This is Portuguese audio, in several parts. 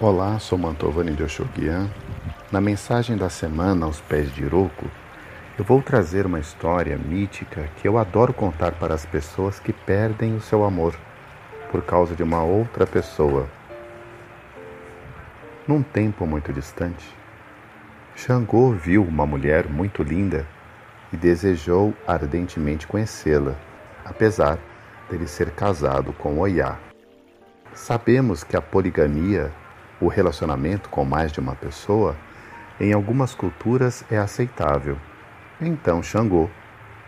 Olá, sou Mantovani de Oxoguian. Na mensagem da semana aos pés de Iroco, eu vou trazer uma história mítica que eu adoro contar para as pessoas que perdem o seu amor por causa de uma outra pessoa. Num tempo muito distante, Xangô viu uma mulher muito linda e desejou ardentemente conhecê-la, apesar dele ser casado com Oiá. Sabemos que a poligamia o relacionamento com mais de uma pessoa, em algumas culturas é aceitável. Então Xangô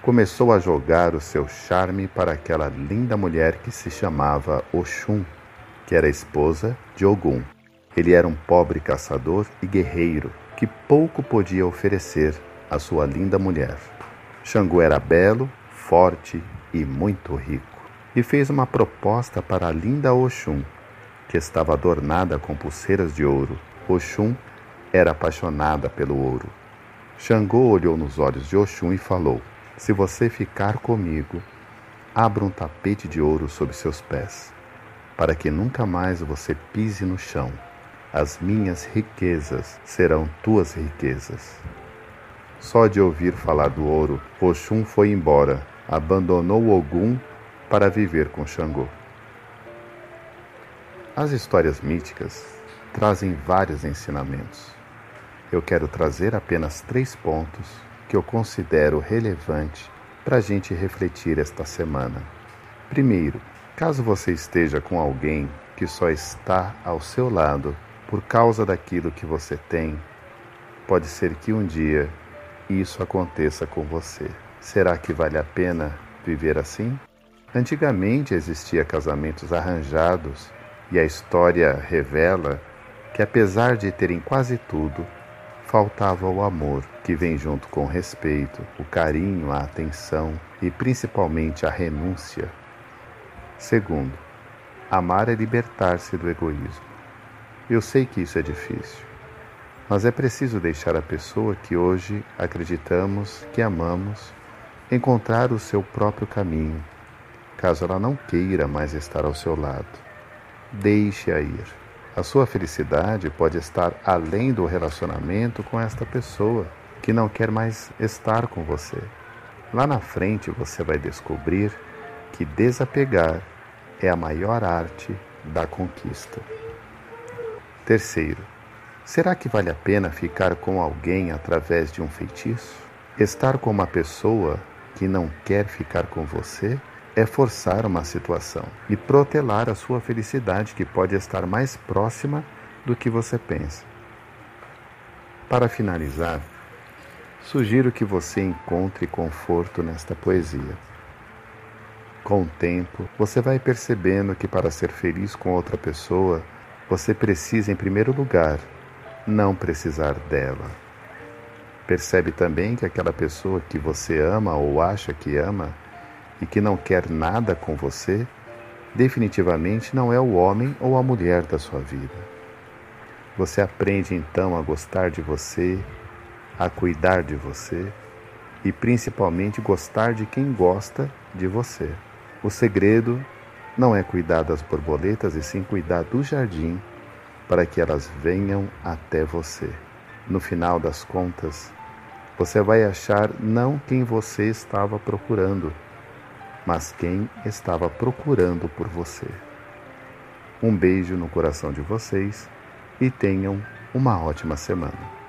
começou a jogar o seu charme para aquela linda mulher que se chamava Oxum, que era esposa de Ogum. Ele era um pobre caçador e guerreiro que pouco podia oferecer à sua linda mulher. Xangô era belo, forte e muito rico, e fez uma proposta para a linda Oxum, que estava adornada com pulseiras de ouro. Oxum era apaixonada pelo ouro. Xangô olhou nos olhos de Oxum e falou: Se você ficar comigo, abra um tapete de ouro sob seus pés, para que nunca mais você pise no chão. As minhas riquezas serão tuas riquezas. Só de ouvir falar do ouro, Oxum foi embora, abandonou Ogum para viver com Xangô. As histórias míticas trazem vários ensinamentos. Eu quero trazer apenas três pontos que eu considero relevante para a gente refletir esta semana. Primeiro, caso você esteja com alguém que só está ao seu lado por causa daquilo que você tem, pode ser que um dia isso aconteça com você. Será que vale a pena viver assim? Antigamente existia casamentos arranjados e a história revela que, apesar de terem quase tudo, faltava o amor, que vem junto com o respeito, o carinho, a atenção e principalmente a renúncia. Segundo, amar é libertar-se do egoísmo. Eu sei que isso é difícil, mas é preciso deixar a pessoa que hoje acreditamos que amamos encontrar o seu próprio caminho, caso ela não queira mais estar ao seu lado. Deixe-a ir. A sua felicidade pode estar além do relacionamento com esta pessoa que não quer mais estar com você. Lá na frente você vai descobrir que desapegar é a maior arte da conquista. Terceiro, será que vale a pena ficar com alguém através de um feitiço? Estar com uma pessoa que não quer ficar com você é forçar uma situação e protelar a sua felicidade, que pode estar mais próxima do que você pensa. Para finalizar, sugiro que você encontre conforto nesta poesia. Com o tempo, você vai percebendo que para ser feliz com outra pessoa, você precisa, em primeiro lugar, não precisar dela. Percebe também que aquela pessoa que você ama ou acha que ama e que não quer nada com você, definitivamente não é o homem ou a mulher da sua vida. Você aprende então a gostar de você, a cuidar de você e principalmente gostar de quem gosta de você. O segredo não é cuidar das borboletas e sim cuidar do jardim para que elas venham até você. No final das contas, você vai achar não quem você estava procurando, mas quem estava procurando por você. Um beijo no coração de vocês e tenham uma ótima semana.